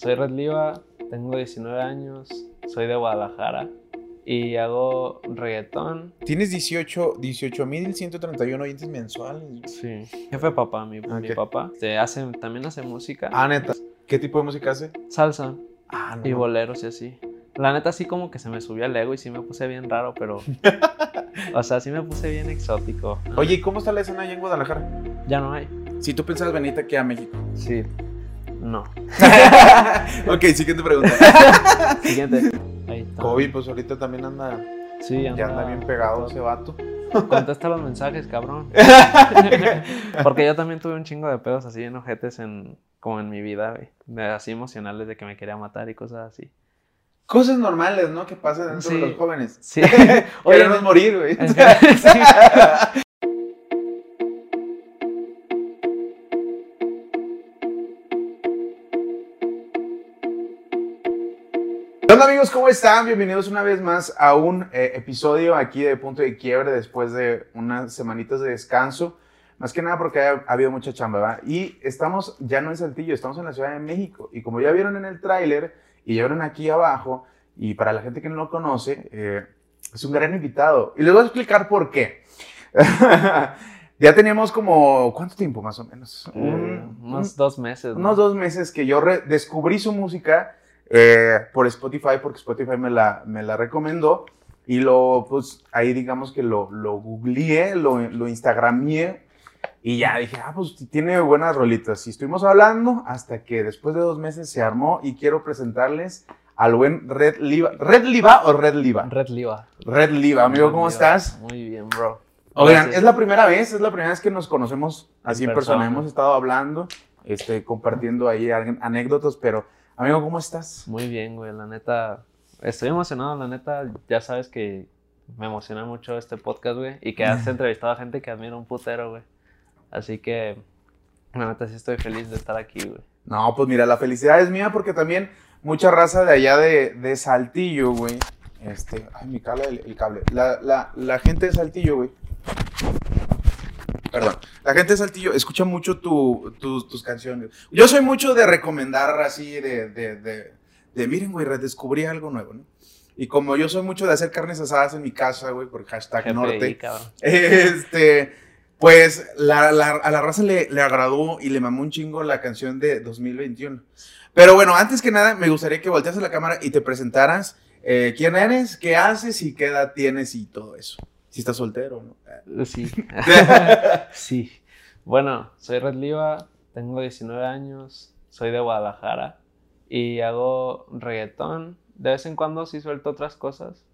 soy Red Liva, tengo 19 años, soy de Guadalajara y hago reggaetón. Tienes 18 18.131 oyentes mensuales. Sí. Jefe papá, mi, mi papá. Te hace, también hace música. Ah, neta. ¿Qué tipo de música hace? Salsa Ah, no. y boleros y así. La neta sí como que se me subió el ego y sí me puse bien raro, pero... o sea, sí me puse bien exótico. Oye, ¿y cómo está la escena allá en Guadalajara? Ya no hay. Si tú pensabas venirte aquí a México. Sí. No. ok, siguiente pregunta. Siguiente. Ahí está. Kobe, pues ahorita también anda, Sí, ya anda bien pegado ese vato. Contesta los mensajes, cabrón. Porque yo también tuve un chingo de pedos así en ojetes en, como en mi vida, güey. Así emocionales de que me quería matar y cosas así. Cosas normales, ¿no? Que pasan dentro Sí. de los jóvenes. Sí. Queremos morir, güey. sí. Hola amigos, ¿cómo están? Bienvenidos una vez más a un eh, episodio aquí de Punto de Quiebre después de unas semanitas de descanso. Más que nada porque ha, ha habido mucha chamba, ¿va? Y estamos ya no en Saltillo, estamos en la Ciudad de México. Y como ya vieron en el tráiler y ya vieron aquí abajo, y para la gente que no lo conoce, eh, es un gran invitado. Y les voy a explicar por qué. ya teníamos como, ¿cuánto tiempo más o menos? Eh, Un- unos dos meses. ¿no? unos dos meses que yo descubrí su música eh, por Spotify, porque Spotify me la, me la recomendó. Y lo, pues, ahí digamos que lo, lo googleé, lo, lo instagramié. Y ya dije, ah, pues tiene buenas rolitas. Y estuvimos hablando hasta que después de dos meses se armó y quiero presentarles al buen Red Liva. ¿Red Liva o Red Liva? Red Liva. Red Liva, amigo, ¿cómo Red Liva. estás? Muy bien, bro. Oigan, Gracias. es la primera vez, es la primera vez que nos conocemos así en persona. persona. Hemos estado hablando, este, compartiendo ahí anécdotas, pero amigo, ¿cómo estás? Muy bien, güey. La neta, estoy emocionado. La neta, ya sabes que me emociona mucho este podcast, güey. Y que has entrevistado a gente que admiro un putero, güey. Así que, la neta, sí estoy feliz de estar aquí, güey. No, pues mira, la felicidad es mía porque también mucha raza de allá de, de Saltillo, güey. Este, ay, mi cable, el, el cable. La, la, la gente de Saltillo, güey. Perdón. La gente de Saltillo escucha mucho tu- tu- tus canciones. Yo soy mucho de recomendar así, de, de, de, de, miren, güey, redescubrí algo nuevo, ¿no? Y como yo soy mucho de hacer carnes asadas en mi casa, güey, por hashtag GPI, norte. Este, pues la, la- a la raza le, le agradó y le mamó un chingo la canción de 2021. Pero bueno, antes que nada, me gustaría que volteas a la cámara y te presentaras eh, quién eres, qué haces y qué edad tienes y todo eso. Si estás soltero, ¿no? Sí. sí. Bueno, soy Red Liva, tengo 19 años, soy de Guadalajara y hago reggaetón. De vez en cuando sí suelto otras cosas.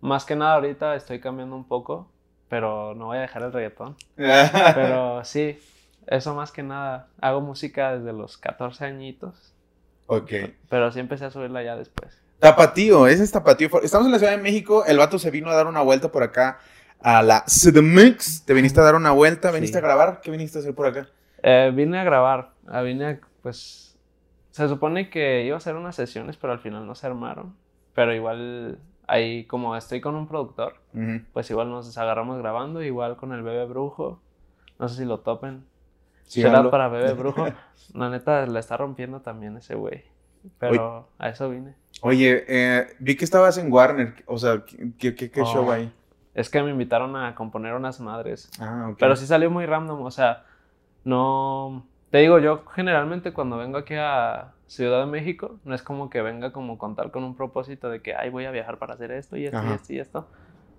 Más que nada ahorita estoy cambiando un poco, pero no voy a dejar el reggaetón. Pero sí, eso más que nada. Hago música desde los 14 añitos, ok. pero sí empecé a subirla ya después. Tapatío, ese es Tapatío. Estamos en la Ciudad de México. El vato se vino a dar una vuelta por acá a la CDMX. Te viniste a dar una vuelta, viniste Sí. a grabar. ¿Qué viniste a hacer por acá? Eh, vine a grabar, ah, vine a, pues, se supone que iba a hacer unas sesiones, pero al final no se armaron. Pero igual, ahí como estoy con un productor, Ujú. pues igual nos agarramos grabando, igual con el bebé brujo. No sé si lo topen. Síganlo. Será para bebé brujo. La neta, la está rompiendo también ese güey. Pero a eso vine. Oye, eh, vi que estabas en Warner. O sea, ¿qué, qué, qué Oh. show hay? Es que me invitaron a componer unas madres. Ah, ok. Pero sí salió muy random, o sea, no... Te digo, yo generalmente cuando vengo aquí a Ciudad de México, no es como que venga como contar con un propósito de que, ay, voy a viajar para hacer esto y esto y Ajá. esto y esto,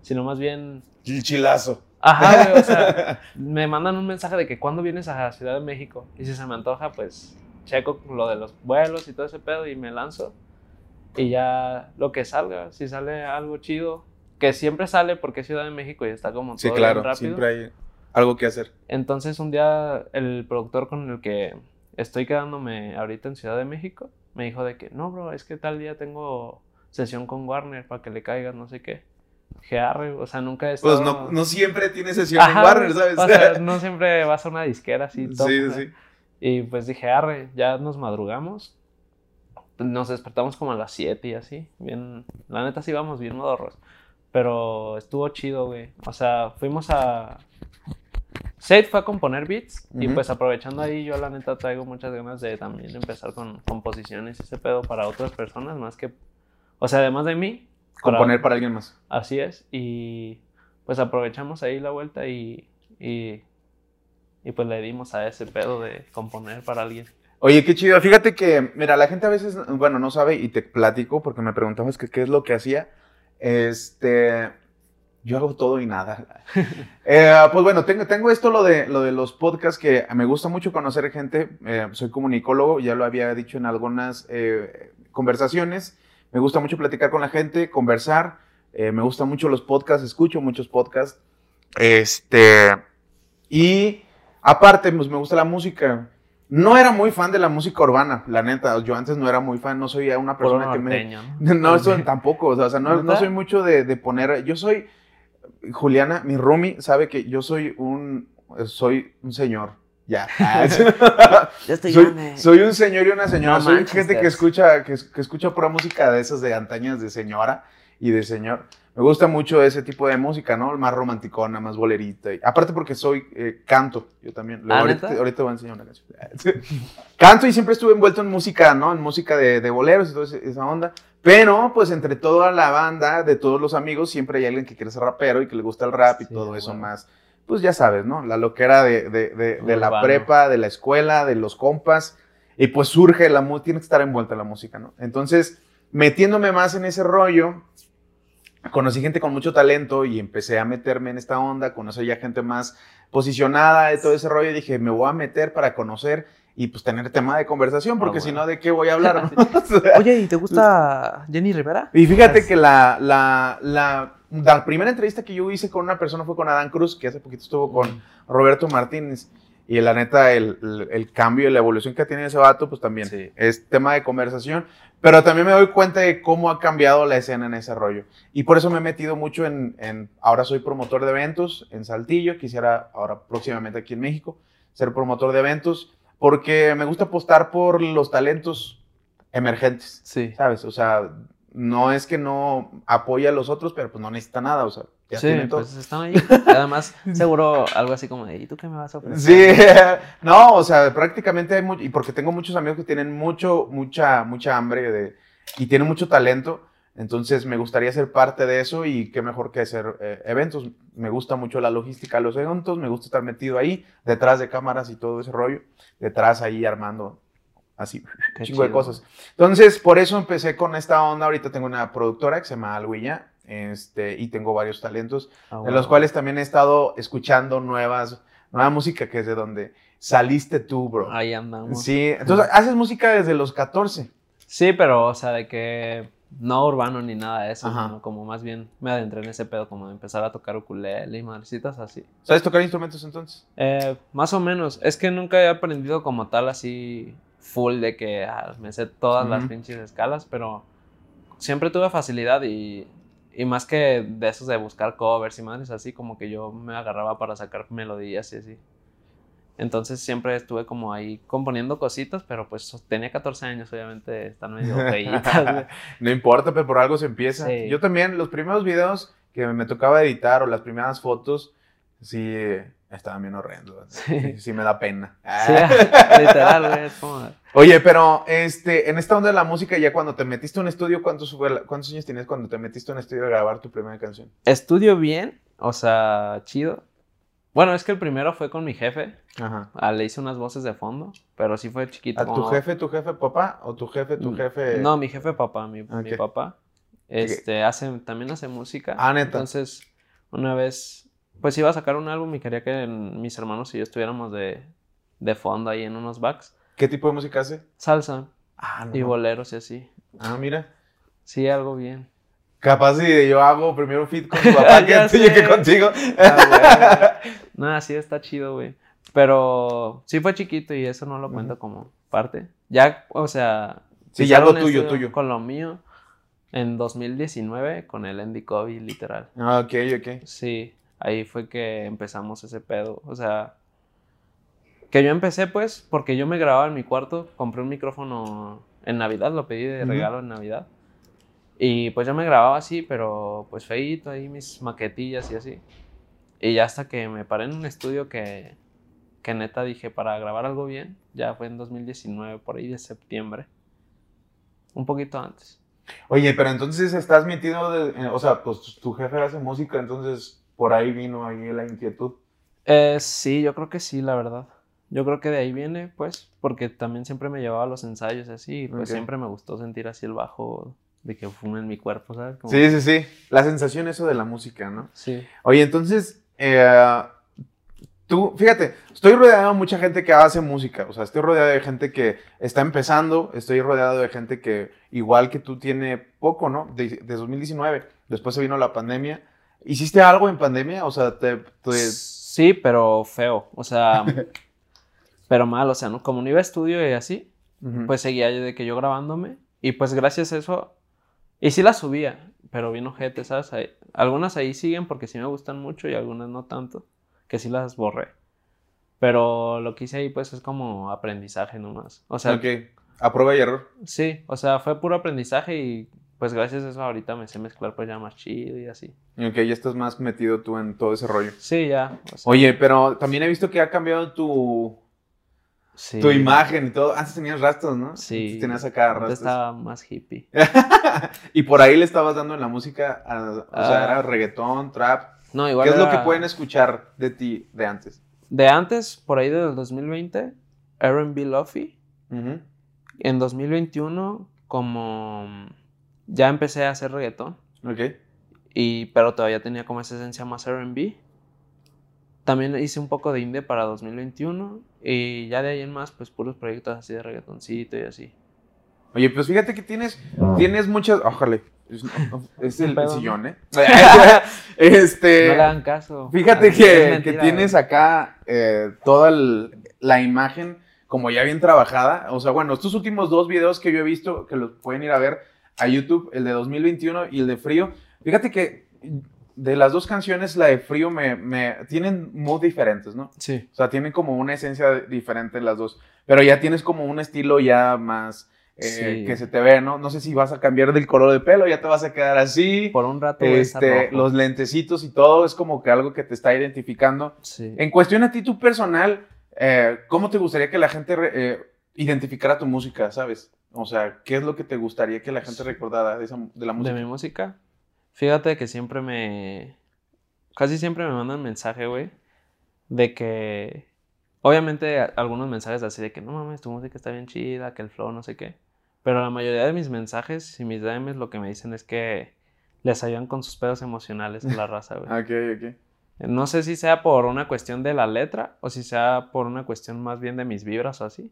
sino más bien, El chilazo. ajá, güey, o sea, me mandan un mensaje de que cuando vienes a Ciudad de México y si se me antoja, pues checo lo de los vuelos y todo ese pedo y me lanzo y ya lo que salga, si sale algo chido, que siempre sale porque es Ciudad de México y está como sí, todo bien claro. rápido. Siempre hay algo que hacer. Entonces un día el productor con el que estoy quedándome ahorita en Ciudad de México me dijo de que no, bro, es que tal día tengo sesión con Warner para que le caigas, no sé qué. Dije, arre, o sea, nunca estado... Pues no, no siempre tiene sesión Ajá, en Warner, ¿sabes? O sea, no siempre vas a una disquera así. top, sí, ¿no? sí. Y pues dije, arre, ya nos madrugamos. Nos despertamos como a las 7 y así. Bien, la neta sí vamos bien modorros. Pero estuvo chido, güey. O sea, fuimos a... Seth fue a componer beats y pues aprovechando ahí yo la neta traigo muchas ganas de también empezar con composiciones y ese pedo para otras personas más que, o sea, además de mí. para- Componer para alguien más. Así es y pues aprovechamos ahí la vuelta y, y, y pues le dimos a ese pedo de componer para alguien. Oye, qué chido. Fíjate que, mira, la gente a veces, bueno, no sabe y te platico porque me preguntabas que qué es lo que hacía. Este, yo hago todo y nada. Eh, pues bueno, tengo, tengo esto, lo de, lo de los podcasts, que me gusta mucho conocer gente. Eh, soy comunicólogo, ya lo había dicho en algunas eh, conversaciones. Me gusta mucho platicar con la gente, conversar. Me gustan mucho los podcasts, escucho muchos podcasts. Este, y aparte, pues me gusta la música. No era muy fan de la música urbana, la neta. Yo antes no era muy fan, no soy una Puro persona que me... norteño, ¿no? No, eso tampoco, o sea, no, no soy mucho de, de poner, yo soy, Juliana, mi roomie, sabe que yo soy un, soy un señor, ya. Ah, Ya estoy soy, grande. soy un señor y una señora, No soy manches, gente que escucha, que, que escucha pura música de esas de antañas de señora y de señor. Me gusta mucho ese tipo de música, ¿no? Más romanticona, más bolerita. Y, aparte porque soy, eh, canto, yo también. Luego ¿Ah, ahorita, neta? ahorita voy a enseñar una canción. canto y siempre estuve envuelto en música, ¿no? En música de, de boleros y toda esa onda. Pero, pues, entre toda la banda, de todos los amigos, siempre hay alguien que quiere ser rapero y que le gusta el rap y Sí, todo eso bueno. más. Pues ya sabes, ¿no? La loquera de, de, de, de la prepa, de la escuela, de los compas. Y pues surge la música, tiene que estar envuelta la música, ¿no? Entonces, metiéndome más en ese rollo, conocí gente con mucho talento y empecé a meterme en esta onda, conocí ya gente más posicionada de todo ese rollo y dije, me voy a meter para conocer y pues tener tema de conversación, porque Ah, si no, ¿de qué voy a hablar? no? O sea, Oye, ¿y te gusta Jenny Rivera? y fíjate que la, la, la, la primera entrevista que yo hice con una persona fue con Adán Cruz, que hace poquito estuvo con Roberto Martínez. Y la neta, el, el, el cambio y la evolución que tenido ese vato, pues también Sí. es tema de conversación. Pero también me doy cuenta de cómo ha cambiado la escena en ese rollo. Y por eso me he metido mucho en, en ahora soy promotor de eventos en Saltillo. Quisiera ahora próximamente aquí en México ser promotor de eventos porque me gusta apostar por los talentos emergentes. Sí. ¿Sabes? O sea, no es que no apoye a los otros, pero pues no necesita nada, o sea, ya sí, tienen todo. pues están ahí. Además, seguro algo así como de, ¿y tú qué me vas a ofrecer? Sí, no, o sea, prácticamente hay mucho, y porque tengo muchos amigos que tienen mucho, mucha, mucha hambre de, y tienen mucho talento, entonces me gustaría ser parte de eso y qué mejor que hacer eh, eventos. Me gusta mucho la logística de los eventos, me gusta estar metido ahí, detrás de cámaras y todo ese rollo, detrás ahí armando así, Qué chingo de cosas. Entonces, por eso empecé con esta onda. Ahorita tengo una productora que se llama Alhuilla, este, y tengo varios talentos, Ah, de bueno. los cuales también he estado escuchando nuevas, nueva música, que es de donde saliste tú, bro. Ahí andamos. Sí, entonces haces música desde los 14. Sí, pero, o sea, de que no urbano ni nada de eso, sino como más bien me adentré en ese pedo, como de empezar a tocar ukulele y madrecitas así. ¿Sabes tocar instrumentos entonces? Eh, más o menos. Es que nunca he aprendido como tal así full de que ah, me sé todas las Ujú. pinches escalas, pero siempre tuve facilidad y, y más que de esos de buscar covers y madres así, como que yo me agarraba para sacar melodías y así. Entonces siempre estuve como ahí componiendo cositas, pero pues tenía 14 años, obviamente están medio feitas, güey. No importa, pero por algo se empieza. Sí. Yo también, los primeros videos que me tocaba editar o las primeras fotos, sí, estaban bien horrendos. Sí. Sí, sí me da pena. Sí, literal, güey. Es como... Oye, pero este, en esta onda de la música, ya cuando te metiste a un estudio, ¿cuántos, ¿cuántos años tenías cuando te metiste a un estudio a grabar tu primera canción? Estudio bien, o sea, chido. Bueno, es que el primero fue con mi jefe. Ajá. Ah, le hice unas voces de fondo, pero sí fue chiquito. ¿A tu como- jefe, tu jefe papá? ¿O tu jefe, tu Mm, jefe? No, mi jefe papá, mi, mi papá. Este, hace, también hace música. Ah, neta. Entonces, una vez, pues iba a sacar un álbum y quería que mis hermanos y yo estuviéramos de, de fondo ahí en unos backs. ¿Qué tipo de música hace? Salsa Ah, no. y boleros y así. Ah, mira. Sí, algo bien. Capaz si yo hago primero un fit con tu papá que, que contigo. Ah, güey. Nada, sí está chido, güey. Pero sí fue chiquito y eso no lo cuento como parte. Ya, o sea. Sí, ya lo tuyo, tuyo. Con lo mío. En 2019 con el Andy Kobe, literal. Ah, ok, ok. Sí, ahí fue que empezamos ese pedo. O sea, que yo empecé pues porque yo me grababa en mi cuarto, compré un micrófono en Navidad, lo pedí de regalo en Navidad. Y pues yo me grababa así, pero pues feíto ahí mis maquetillas y así. Y ya hasta que me paré en un estudio que, que neta dije para grabar algo bien, ya fue en 2019, por ahí de septiembre. Un poquito antes. Oye, pero entonces estás metido, de- eh, o sea, pues tu jefe hace música, entonces por ahí vino ahí la inquietud. Eh, sí, yo creo que sí, la verdad. Yo creo que de ahí viene, pues, porque también siempre me llevaba a los ensayos y así, y pues siempre me gustó sentir así el bajo de que fume en mi cuerpo, ¿sabes? Como- Sí, sí, sí. La sensación eso de la música, ¿no? Sí. Oye, entonces, eh, tú, fíjate, estoy rodeado de mucha gente que hace música, o sea, estoy rodeado de gente que está empezando, estoy rodeado de gente que, igual que tú, tiene poco, ¿no? De, de 2019, después se vino la pandemia. ¿Hiciste algo en pandemia? O sea, te... te- Sí, pero feo, o sea, pero mal, o sea, ¿no? Como no iba a estudio y así, pues seguía yo de que yo grabándome y pues gracias a eso, y sí las subía, pero bien ojete, ¿sabes? Ahí- algunas ahí siguen porque sí me gustan mucho y algunas no tanto, que sí las borré. Pero lo que hice ahí pues es como aprendizaje nomás. O sea, ok, a prueba y error. sí, o sea, fue puro aprendizaje y pues gracias a eso ahorita me sé mezclar pues ya más chido y así. Ok, ya estás más metido tú en todo ese rollo. Sí, ya. o sea, Oye, pero también he visto que ha cambiado tu, sí. tu imagen y todo. Antes tenías rastros, ¿no? Sí. Antes tenías acá Antes rastros. estaba más hippie. y por ahí le estabas dando en la música, a- o sea, Ah. era reggaetón, trap. No, igual ¿Qué es lo que pueden escuchar de ti de antes? De antes, por ahí del 2020, R&B Lofi. Ujú. En 2021, como ya empecé a hacer reggaetón, Ok. y, pero todavía tenía como esa esencia más R&B. También hice un poco de indie para 2021 y ya de ahí en más, pues puros proyectos así de reggaetoncito y así. Oye, pues fíjate que tienes, tienes muchas. Ojalá. Es, es el, sillón, ¿eh? este. no le hagan caso. Fíjate que, que tienes acá eh, toda el- la imagen como ya bien trabajada. O sea, bueno, estos últimos dos videos que yo he visto, que los pueden ir a ver a YouTube, el de 2021 y el de Frío. Fíjate que de las dos canciones, la de Frío me, me tienen mood diferentes, ¿no? Sí. O sea, tienen como una esencia diferente las dos. Pero ya tienes como un estilo ya más eh, Sí. que se te ve, ¿no? No sé si vas a cambiar del color de pelo, ya te vas a quedar así. Por un rato Este, los lentecitos y todo es como que algo que te está identificando. Sí. En cuestión a ti, tu personal, eh, ¿cómo te gustaría que la gente eh, identificara tu música, sabes? O sea, ¿qué es lo que te gustaría que la gente recordara de, esa, de la De música? mi música. Fíjate que siempre me. Casi siempre me mandan mensaje, güey. De que. Obviamente, a- algunos mensajes así de que no mames, tu música está bien chida, que el flow, no sé qué. Pero la mayoría de mis mensajes y mis DMs lo que me dicen es que les ayudan con sus pedos emocionales a la raza, güey. Ok, ok. No sé si sea por una cuestión de la letra o si sea por una cuestión más bien de mis vibras o así.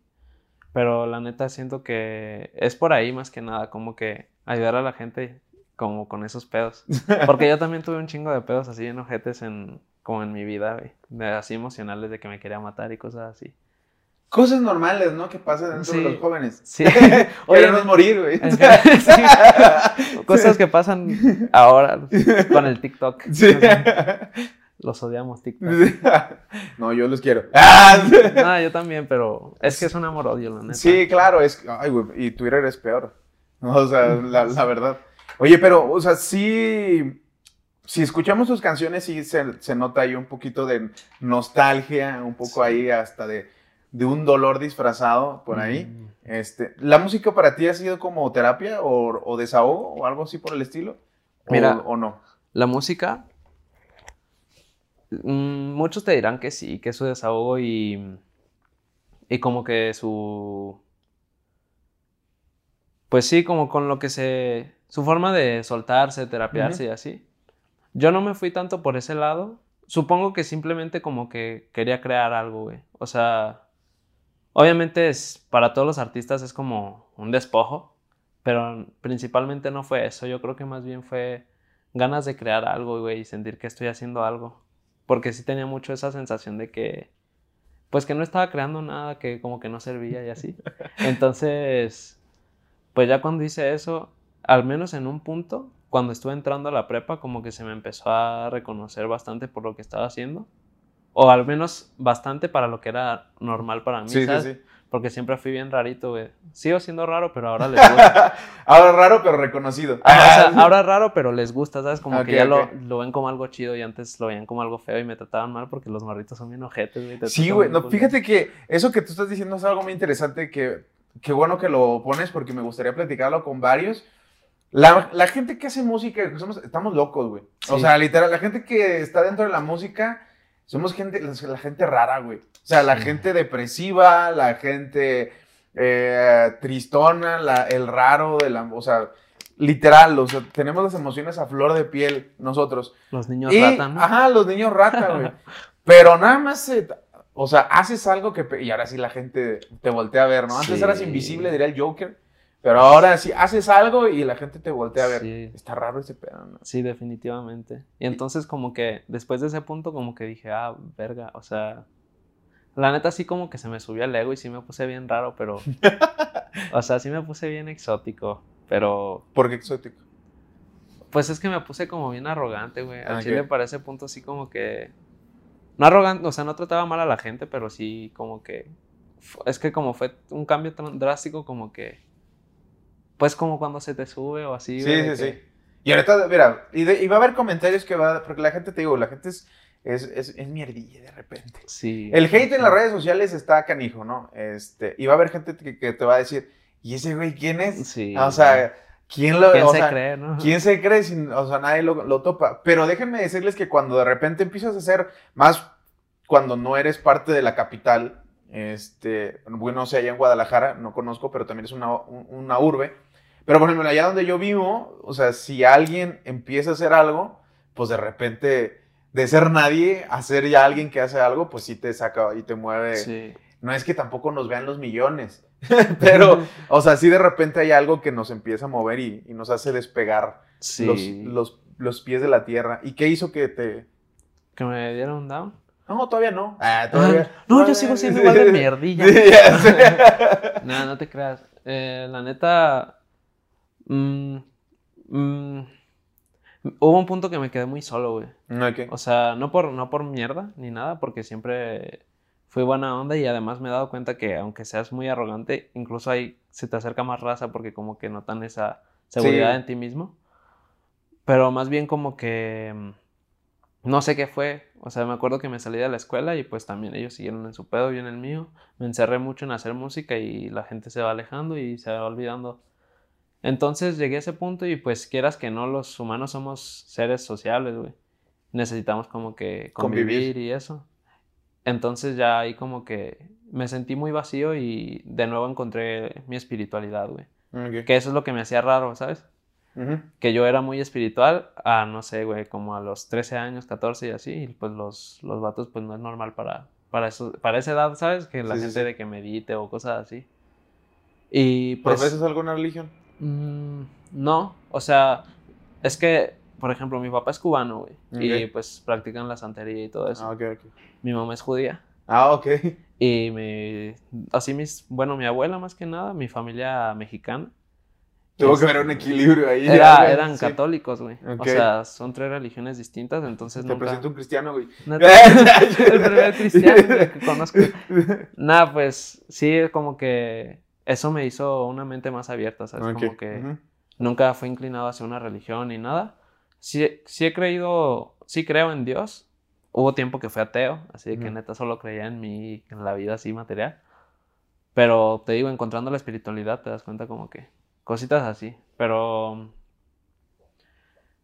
Pero la neta siento que es por ahí más que nada, como que ayudar a la gente como con esos pedos. Porque yo también tuve un chingo de pedos así en ojetes en, como en mi vida, güey. Así emocionales de que me quería matar y cosas así. Cosas normales, ¿no? Que pasan dentro Sí. de los jóvenes. Sí. Queremos morir, güey. sí. Cosas que pasan ahora con el TikTok. Sí. Los odiamos, TikTok. No, yo los quiero. No, yo también, pero es que es un amor-odio, la neta. Sí, claro, es. Ay, güey, y Twitter es peor. O sea, la, la verdad. Oye, pero, o sea, sí. Si escuchamos tus canciones, sí se, se nota ahí un poquito de nostalgia, un poco ahí hasta de, de un dolor disfrazado por ahí. Mm. Este, ¿La música para ti ha sido como terapia o, o desahogo o algo así por el estilo? ¿O- Mira. ¿O no? La música, muchos te dirán que sí, que es su desahogo y, y como que su... Pues sí, como con lo que se... Su forma de soltarse, terapiarse y así. Yo no me fui tanto por ese lado. Supongo que simplemente como que quería crear algo, güey. O sea, obviamente es, para todos los artistas es como un despojo, pero principalmente no fue eso. Yo creo que más bien fue ganas de crear algo, güey, y sentir que estoy haciendo algo. Porque sí tenía mucho esa sensación de que, pues que no estaba creando nada, que como que no servía y así. Entonces, pues ya cuando hice eso, al menos en un punto, cuando estuve entrando a la prepa, como que se me empezó a reconocer bastante por lo que estaba haciendo. O al menos bastante para lo que era normal para mí, Sí, sí. Porque siempre fui bien rarito, güey. Sigo siendo raro, pero ahora les gusta. ahora raro, pero reconocido. Ajá, o sea, ahora raro, pero les gusta, ¿sabes? Como Ok, que ya ok. lo, lo ven como algo chido y antes lo veían como algo feo y me trataban mal porque los morritos son bien ojetes, güey. Sí, güey. No, fíjate que eso que tú estás diciendo es algo muy interesante que, qué bueno que lo pones porque me gustaría platicarlo con varios. La, la gente que hace música, somos- estamos locos, güey. O Sí. sea, literal, la gente que está dentro de la música, somos gente, la, la gente rara, güey. O sea, la Sí. gente depresiva, la gente eh, tristona, la- el raro de la... O sea, literal, o sea, tenemos las emociones a flor de piel nosotros. Los niños Y, rata, ¿no? Ajá, los niños rata, güey. Pero nada más, o sea, haces algo que... Y ahora sí la gente te voltea a ver, ¿no? Antes Sí. eras invisible, diría el Joker. Pero ahora sí haces algo y la gente te voltea a ver. Sí. Está raro ese pedo, ¿no? Sí, definitivamente. Y entonces como que después de ese punto como que dije, ah, verga, o sea, la neta sí como que se me subió el ego y sí me puse bien raro, pero, o sea, sí me puse bien exótico, pero Porque exótico. pues es que me puse como bien arrogante, güey. Al Ah, chile ok. para ese punto sí como que, no arrogante, o sea, no trataba mal a la gente, pero sí como que, es que como fue un cambio tan drástico como que, pues como cuando se te sube o así, Sí, sí, sí. Y ahorita, mira, y, de- y va a haber comentarios que va... Porque la gente, te digo, la gente es, es, es, es mierdilla de repente. Sí. El hate en las redes sociales está canijo, ¿no? Este, y va a haber gente que, que te va a decir, ¿y ese güey quién es? Sí. O sea, ¿quién lo ¿Quién o se sea, cree, no? ¿Quién se cree? Sin, o sea, nadie lo, lo topa. Pero déjenme decirles que cuando de repente empiezas a hacer más, cuando no eres parte de la capital, este, bueno, no sé, allá en Guadalajara, no conozco, pero también es una, un- una urbe. Pero por ejemplo, allá donde yo vivo, o sea, si alguien empieza a hacer algo, pues de repente, de ser nadie a ser ya alguien que hace algo, pues sí te saca y te mueve. Sí. No es que tampoco nos vean los millones, pero, o sea, sí de repente hay algo que nos empieza a mover y, y nos hace despegar Sí. los, los, los pies de la tierra. ¿Y qué hizo que te...? Que me dieron un down. No, todavía no. Ah, todavía. no, yo sigo siendo igual de mierdilla. Sí. No, no te creas. Eh, la neta. Mm, mm, hubo un punto que me quedé muy solo, güey. Ok. O sea, no por, no por mierda ni nada, porque siempre fui buena onda y además me he dado cuenta que aunque seas muy arrogante, incluso ahí se te acerca más raza porque como que notan esa seguridad Sí. en ti mismo. Pero más bien como que mm, no sé qué fue. O sea, me acuerdo que me salí de la escuela y pues también ellos siguieron en su pedo, yo en el mío. Me encerré mucho en hacer música y la gente se va alejando y se va olvidando. Entonces llegué a ese punto y pues quieras que no, los humanos somos seres sociables, güey. Necesitamos como que convivir, Convivir. y eso. Entonces ya ahí como que me sentí muy vacío y de nuevo encontré mi espiritualidad, güey. Ok. Que eso es lo que me hacía raro, ¿sabes? Ujú. que yo era muy espiritual a, no sé, güey, como a los 13 años, 14 y así, y pues los, los vatos pues no es normal para, para, eso, para esa edad, ¿sabes? Que la sí, gente sí. de que medite o cosas así. Y pues... ¿Profesas alguna religión? Mm, no, o sea, es que, por ejemplo, mi papá es cubano, güey, y pues practican la santería y todo eso. Ah, ok, ok. Mi mamá es judía. Ah, ok. Y mi, así mis, bueno, mi abuela más que nada, mi familia mexicana. Tuvo Es- que haber un equilibrio ahí. Era- ya, eran sí. católicos, güey. O sea, son tres religiones distintas, entonces Te nunca... presento un cristiano, güey. Neta, el primer cristiano que conozco. Nada, pues sí, como que eso me hizo una mente más abierta, ¿sabes? Como que nunca fui inclinado hacia una religión ni nada. Sí, sí he creído, sí creo en Dios. Hubo tiempo que fui ateo, así de que Ujú. neta solo creía en mí, en la vida así material. Pero te digo, encontrando la espiritualidad te das cuenta como que cositas así. Pero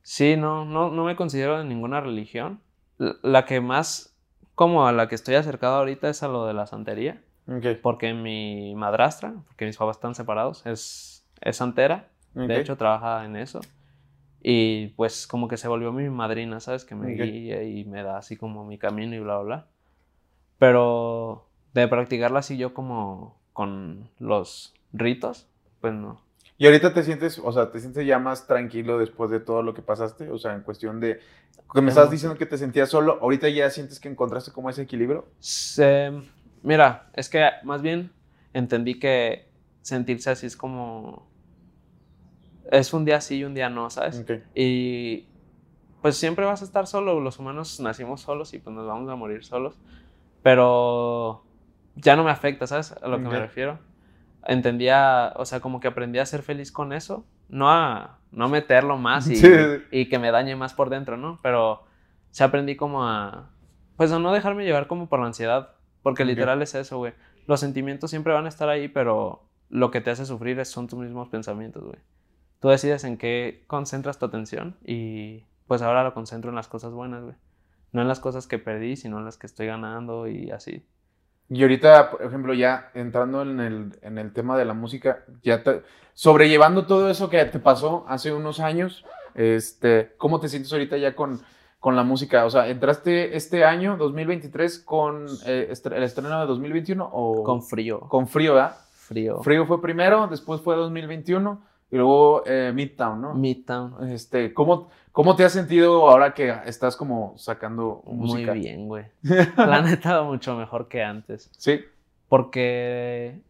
sí, no, no, no me considero de ninguna religión. La que más, como a la que estoy acercado ahorita es a lo de la santería. Ok. Porque mi madrastra, porque mis papás están separados, es, es santera. ok. De hecho, trabaja en eso. Y pues como que se volvió mi madrina, ¿sabes? Que me Ok. guía y me da así como mi camino y bla, bla, bla. Pero de practicarla así yo como con los ritos, pues no. ¿Y ahorita te sientes, o sea, te sientes ya más tranquilo después de todo lo que pasaste? O sea, en cuestión de... Que me estás diciendo que te sentías solo, ¿ahorita ya sientes que encontraste como ese equilibrio? Se- mira, es que más bien entendí que sentirse así es como... Es un día sí y un día no, ¿sabes? Y pues siempre vas a estar solo. Los humanos nacimos solos y pues nos vamos a morir solos. Pero ya no me afecta, ¿sabes? A lo que me refiero. Entendía, o sea, como que aprendí a ser feliz con eso, no a no meterlo más y, Sí, y que me dañe más por dentro, ¿no? Pero sí aprendí como a, pues a no dejarme llevar como por la ansiedad, porque literal es eso, güey. Los sentimientos siempre van a estar ahí, pero lo que te hace sufrir es- son tus mismos pensamientos, güey. Tú decides en qué concentras tu atención y pues ahora lo concentro en las cosas buenas, güey. No en las cosas que perdí, sino en las que estoy ganando y así. Y ahorita, por ejemplo, ya entrando en el, en el tema de la música, ya te- sobrellevando todo eso que te pasó hace unos años, este, ¿cómo te sientes ahorita ya con, con la música? O sea, ¿entraste este año, 2023, con eh, estre- el estreno de 2021 o Con frío. con frío, ¿verdad? frío. Frío fue primero, después fue 2021 y luego eh, Midtown, ¿no? Midtown. Este, ¿cómo, ¿Cómo te has sentido ahora que estás como sacando música? Muy bien, güey. La neta, mucho mejor que antes. Sí. Porque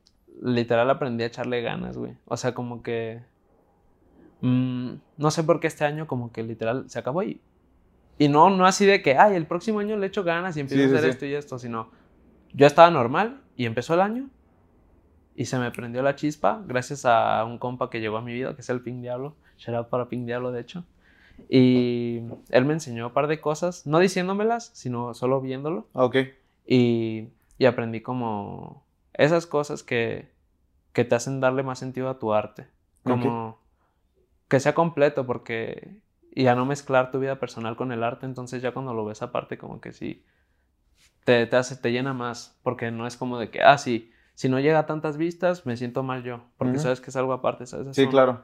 literal aprendí a echarle ganas, güey. O sea, como que. mm, no sé por qué este año, como que literal se acabó y. Y no, no así de que, ay, el próximo año le echo ganas y empiezo Sí, a hacer sí. esto y esto, sino. Yo estaba normal y empezó el año y se me prendió la chispa gracias a un compa que llegó a mi vida, que es el Pink Diablo. Out para Pink Diablo, de hecho. Y él me enseñó un par de cosas, no diciéndomelas, sino solo viéndolo. Ok. Y, y aprendí como esas cosas que, que te hacen darle más sentido a tu arte. Como que sea completo, porque. Y a no mezclar tu vida personal con el arte, entonces ya cuando lo ves aparte, como que sí. Te, te hace, te llena más, porque no es como de que, ah, sí, si no llega a tantas vistas, me siento mal yo, porque sabes que es algo aparte, ¿sabes? Sí, claro.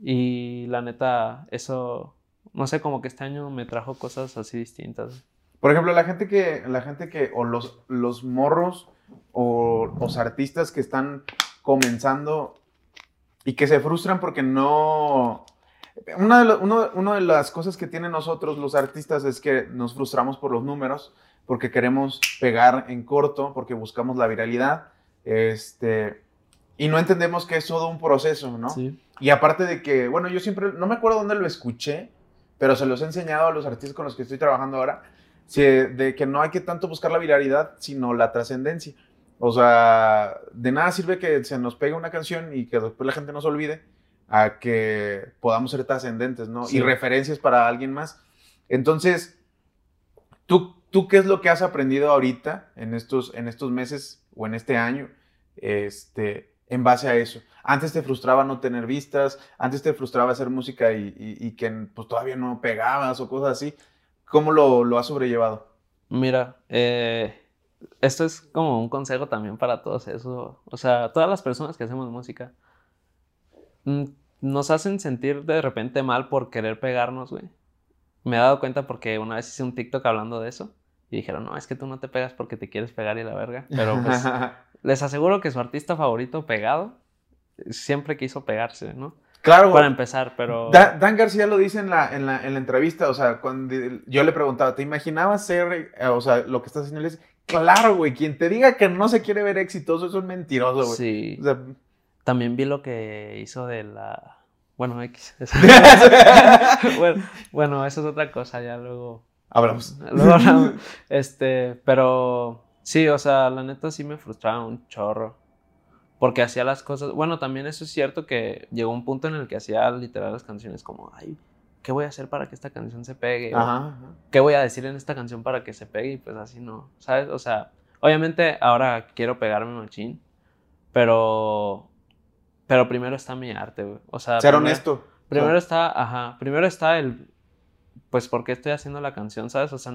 Y la neta, eso, no sé, como que este año me trajo cosas así distintas. Por ejemplo, la gente que, la gente que, o los, los morros, o los artistas que están comenzando y que se frustran porque no... Una de, lo- uno- una de las cosas que tienen nosotros los artistas es que nos frustramos por los números, porque queremos pegar en corto, porque buscamos la viralidad, este, y no entendemos que es todo un proceso, ¿no? Sí. Y aparte de que, bueno, yo siempre, no me acuerdo dónde lo escuché, pero se los he enseñado a los artistas con los que estoy trabajando ahora, de que no hay que tanto buscar la viralidad, sino la trascendencia. O sea, de nada sirve que se nos pegue una canción y que después la gente nos olvide a que podamos ser trascendentes, ¿no? Sí. Y referencias para alguien más. Entonces, ¿tú, ¿tú qué es lo que has aprendido ahorita en estos, en estos meses o en este año este, en base a eso? Antes te frustraba no tener vistas, antes te frustraba hacer música y, y- y que pues, todavía no pegabas o cosas así. ¿Cómo lo, lo has sobrellevado? Mira, eh, esto es como un consejo también para todos eso. O sea, todas las personas que hacemos música nos hacen sentir de repente mal por querer pegarnos, güey. Me he dado cuenta porque una vez hice un TikTok hablando de eso y dijeron, no, es que tú no te pegas porque te quieres pegar y la verga. Pero pues les aseguro que su artista favorito pegado siempre quiso pegarse, ¿no? claro, Para empezar, pero... Da- Dan García lo dice en la, en la, en la entrevista, o sea, cuando yo le preguntaba, ¿te imaginabas ser, eh, o sea, lo que estás haciendo? Le dice, claro, güey, quien te diga que no se quiere ver exitoso es un mentiroso, güey. Sí. O sea, También vi lo que hizo de la. Bueno, X. bueno, bueno, eso es otra cosa, ya luego. hablamos. Luego hablamos. Este, pero sí, o sea, la neta sí me frustraba un chorro. Porque hacía las cosas. Bueno, también eso es cierto que llegó un punto en el que hacía literal las canciones como, ay, ¿qué voy a hacer para que esta canción se pegue? Ajá, ajá. ¿Qué voy a decir en esta canción para que se pegue? Y pues así no, ¿sabes? O sea, obviamente ahora quiero pegarme machín, pero. Pero primero está mi arte, güey. O sea, Ser primero- honesto. Primero está, ajá, primero está el, pues, ¿por qué estoy haciendo la canción, sabes? O sea,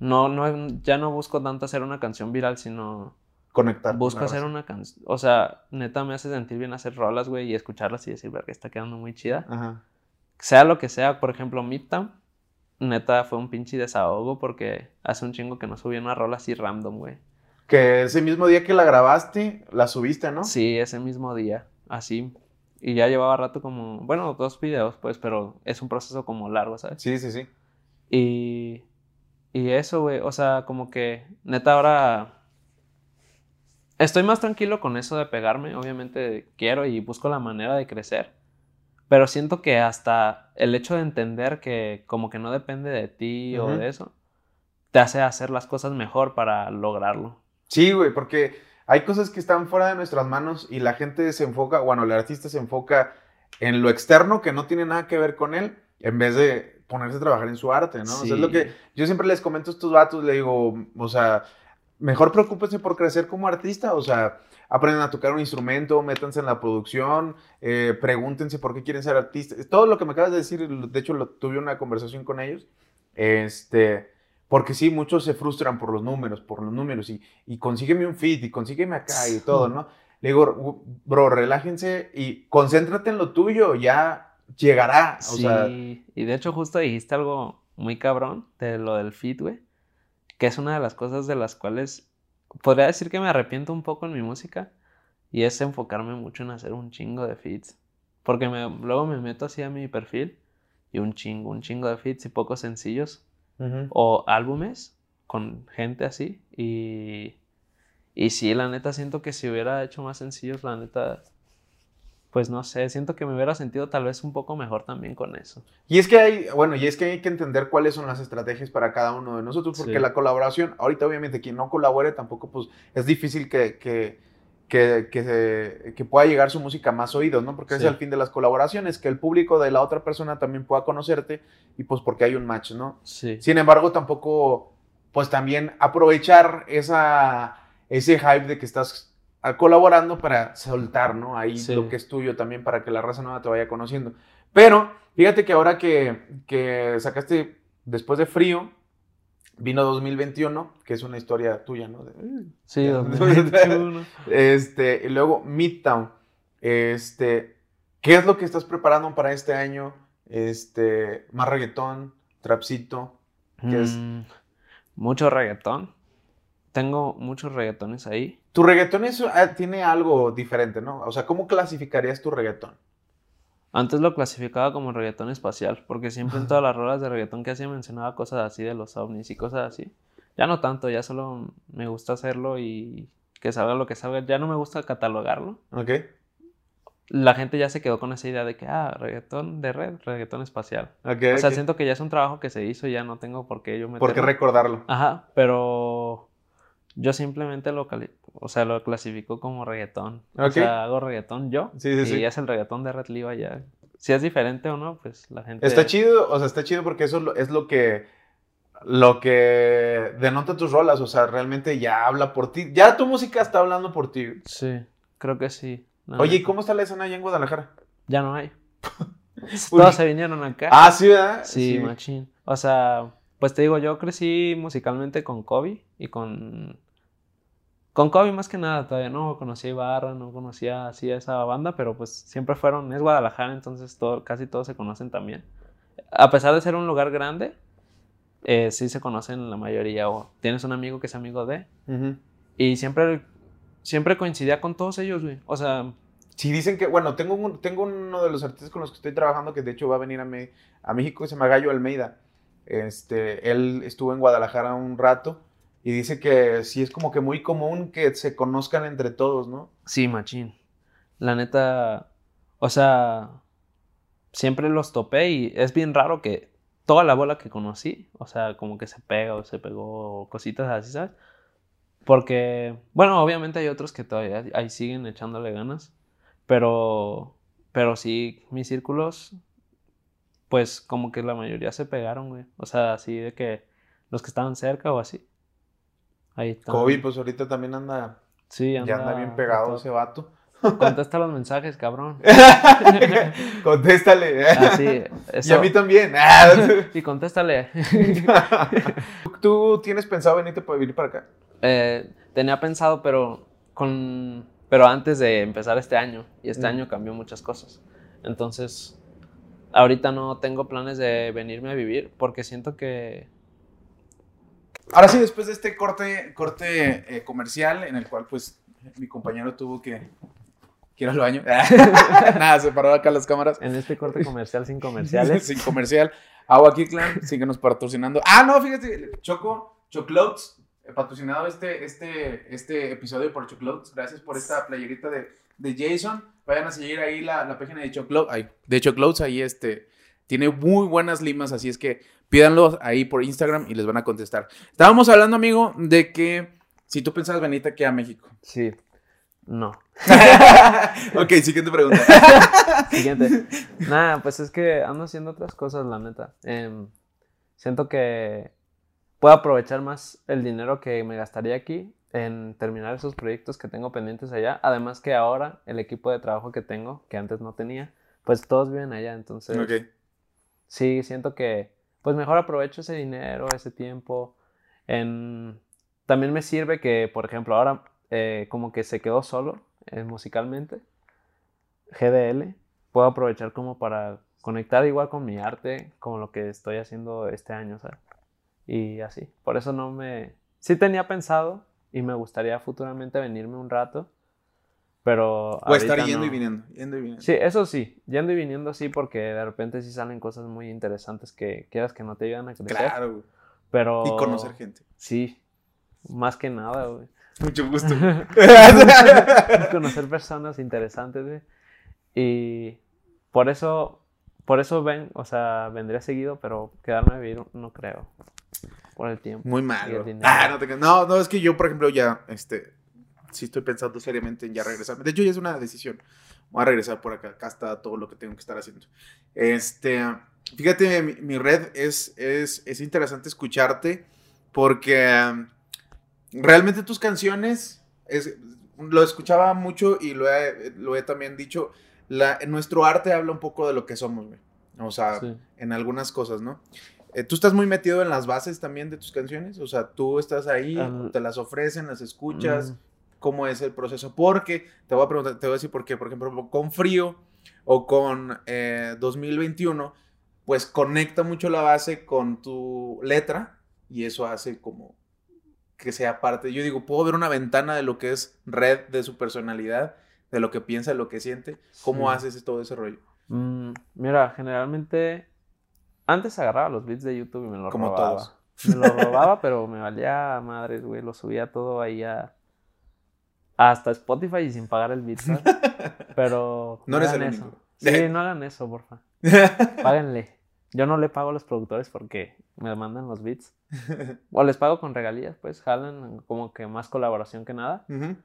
no, no, ya no busco tanto hacer una canción viral, sino Conectar. con busco hacer una canción, o sea, neta me hace sentir bien hacer rolas, güey, y escucharlas y decir, verga, está quedando muy chida. Ajá. Sea lo que sea, por ejemplo, Midtown, neta fue un pinche desahogo porque hace un chingo que no subí una rola así random, güey. Que ese mismo día que la grabaste, la subiste, ¿no? Sí, ese mismo día, así. Y ya llevaba rato como, bueno, dos videos, pues, pero es un proceso como largo, ¿sabes? Sí, sí, sí. Y, y eso, güey, o sea, como que neta ahora estoy más tranquilo con eso de pegarme, obviamente quiero y busco la manera de crecer, pero siento que hasta el hecho de entender que como que no depende de ti o de eso, te hace hacer las cosas mejor para lograrlo. Sí, güey, porque hay cosas que están fuera de nuestras manos y la gente se enfoca, bueno, el artista se enfoca en lo externo que no tiene nada que ver con él, en vez de ponerse a trabajar en su arte, ¿no? O sea, es lo que yo siempre les comento a estos vatos, le digo, o sea, mejor preocúpense por crecer como artista, o sea, aprendan a tocar un instrumento, métanse en la producción, eh, pregúntense por qué quieren ser artistas. Todo lo que me acabas de decir, de hecho, lo, tuve una conversación con ellos, este, porque sí, muchos se frustran por los números, por los números, y, y consígueme un fit, y consígueme acá, y todo, ¿no? Le digo, bro, relájense y concéntrate en lo tuyo, ya llegará. O sí, y de hecho justo dijiste algo muy cabrón de lo del fit, güey, que es una de las cosas de las cuales podría decir que me arrepiento un poco en mi música, y es enfocarme mucho en hacer un chingo de fits. Porque me, luego me meto así a mi perfil y un chingo, un chingo de fits y pocos sencillos o álbumes con gente así. Y, y sí, la neta, siento que si hubiera hecho más sencillos, la neta, pues no sé, siento que me hubiera sentido tal vez un poco mejor también con eso. Y es que hay, bueno, y es que hay que entender cuáles son las estrategias para cada uno de nosotros, porque la colaboración, ahorita obviamente quien no colabore tampoco, pues es difícil que, que que, que, que, pueda llegar su música más oídos, ¿no? Porque es el fin de las colaboraciones, que el público de la otra persona también pueda conocerte y pues porque hay un match, ¿no? Sí. Sin embargo, tampoco, pues también aprovechar esa, ese hype de que estás colaborando para soltar, ¿no? Ahí lo que es tuyo también para que la raza nueva te vaya conociendo. Pero fíjate que ahora que, que sacaste después de frío, Vino 2021, que es una historia tuya, ¿no? sí, 2021. Este, y luego Midtown. Este, ¿qué es lo que estás preparando para este año? Este, más reggaetón, trapcito. ¿qué es? Mm, mucho reggaetón. Tengo muchos reggaetones ahí. Tu reggaetón ah, tiene algo diferente, ¿no? O sea, ¿cómo clasificarías tu reggaetón? Antes lo clasificaba como reggaetón espacial, porque siempre en todas las rolas de reggaetón que hacía mencionaba cosas así de los ovnis y cosas así. Ya no tanto, ya solo me gusta hacerlo y que salga lo que salga. Ya no me gusta catalogarlo. Ok. La gente ya se quedó con esa idea de que, ah, reggaetón de red, reggaetón espacial. Okay, o sea, siento que ya es un trabajo que se hizo y ya no tengo por qué yo meterlo. ¿Por qué recordarlo? Ajá, pero yo simplemente lo, o sea, lo clasifico como reggaetón. O sea, hago reggaetón yo. Sí, sí, y es el reggaetón de Red Liva ya. Si es diferente o no, pues la gente... Está chido, o sea, está chido porque eso es lo que... Lo que denota tus rolas, o sea, realmente ya habla por ti. Ya tu música está hablando por ti. Sí, creo que sí. Oye, ¿y cómo está la escena allá en Guadalajara? Ya no hay. Todos se vinieron acá. Ah, sí, ¿verdad? Sí, sí, machín. O sea, pues te digo, yo crecí musicalmente con Kobe y con con Kobe más que nada, todavía no conocía Ibarra, no conocía así a esa banda, pero pues siempre fueron, es Guadalajara, entonces todo, casi todos se conocen también. A pesar de ser un lugar grande, eh, sí se conocen la mayoría, o tienes un amigo que es amigo de, y siempre, siempre coincidía con todos ellos, güey. O sea... Si dicen que, bueno, tengo, tengo uno de los artistas con los que estoy trabajando que de hecho va a venir a, a México, se llama Gallo Almeida. Este, él estuvo en Guadalajara un rato y dice que sí es como que muy común que se conozcan entre todos, ¿no? Sí, machín. La neta, o sea, siempre los topé y es bien raro que toda la bola que conocí, o sea, como que se pega o se pegó cositas así, ¿sabes? Porque, bueno, obviamente hay otros que todavía ahí siguen echándole ganas, pero, pero sí, mis círculos, pues como que la mayoría se pegaron, güey. O sea, así de que los que estaban cerca o así. Ahí está. Kobe, pues ahorita también anda. Sí, anda. Ya anda bien pegado ese vato. Contesta los mensajes, cabrón. contéstale. Ah, sí, Y a mí también. y contéstale. ¿Tú tienes pensado venirte para venir para acá? Eh, tenía pensado, pero con pero antes de empezar este año. Y este mm. año cambió muchas cosas. Entonces, ahorita no tengo planes de venirme a vivir porque siento que Ahora sí, después de este corte, corte eh, comercial en el cual pues mi compañero tuvo que, ir al baño. Nada, se paró acá las cámaras. En este corte comercial sin comerciales. sin comercial. Agua Clan, síguenos patrocinando. Ah, no, fíjate, Choco, Choclotes, patrocinado este, este, este episodio por Choclotes. Gracias por esta playerita de, de Jason. Vayan a seguir ahí la, la página de Choclotes. De Choclotes, ahí este tiene muy buenas limas, así es que pídanlo ahí por Instagram y les van a contestar. Estábamos hablando, amigo, de que Si tú pensabas venirte aquí a México. Sí. No. ok, siguiente pregunta. Siguiente. Nada, pues es que ando haciendo otras cosas, la neta. Em, siento que puedo aprovechar más el dinero que me gastaría aquí en terminar esos proyectos que tengo pendientes allá. Además que ahora el equipo de trabajo que tengo, que antes no tenía, pues todos viven allá. Entonces, Ok. sí, siento que pues mejor aprovecho ese dinero, ese tiempo. También me sirve que, por ejemplo, ahora eh, como que se quedó solo eh, musicalmente, GDL, puedo aprovechar como para conectar igual con mi arte, con lo que estoy haciendo este año, ¿sabes? Y así. Por eso no me... Sí tenía pensado y me gustaría futuramente venirme un rato, pero... O estar yendo y viniendo. Yendo y viniendo. Sí, eso sí, yendo y viniendo sí, porque de repente sí salen cosas muy interesantes que quieras que no te ayudan a crecer. Claro, güey. Pero. Y conocer gente. Sí, más que nada, güey. Mucho gusto. conocer personas interesantes, güey. Y por eso, por eso ven, o sea, vendría seguido, pero quedarme a vivir no creo. Por el tiempo. Muy malo. Ah, no, te no, no, es que yo, por ejemplo, ya, este, sí estoy pensando seriamente en ya regresar. De hecho, ya es una decisión. Voy a regresar por acá. Acá está todo lo que tengo que estar haciendo. Este, fíjate, mi, mi red es, es, es interesante escucharte porque um, realmente tus canciones, es, lo escuchaba mucho y lo he, lo he también dicho, la, nuestro arte habla un poco de lo que somos, güey. O sea, Sí. en algunas cosas, ¿no? Eh, ¿Tú estás muy metido en las bases también de tus canciones? O sea, tú estás ahí, te las ofrecen, las escuchas. Mm, ¿Cómo es el proceso? Porque, te voy a preguntar, te voy a decir por qué. Por ejemplo, con Frío o con eh, 2021, pues conecta mucho la base con tu letra y eso hace como que sea parte. Yo digo, puedo ver una ventana de lo que es red de su personalidad, de lo que piensa, de lo que siente. ¿Cómo Sí. haces todo ese rollo? mm, mira, generalmente. Antes agarraba los beats de YouTube y me los Como robaba. todos. Me los robaba, pero me valía madres, güey. Lo subía todo ahí a. Hasta Spotify y sin pagar el beat, ¿sabes? Pero. No eres hagan el eso. único. Sí, no hagan eso, porfa. Páguenle. Yo no le pago a los productores porque me mandan los beats. O les pago con regalías, pues jalan como que más colaboración que nada. Ujú.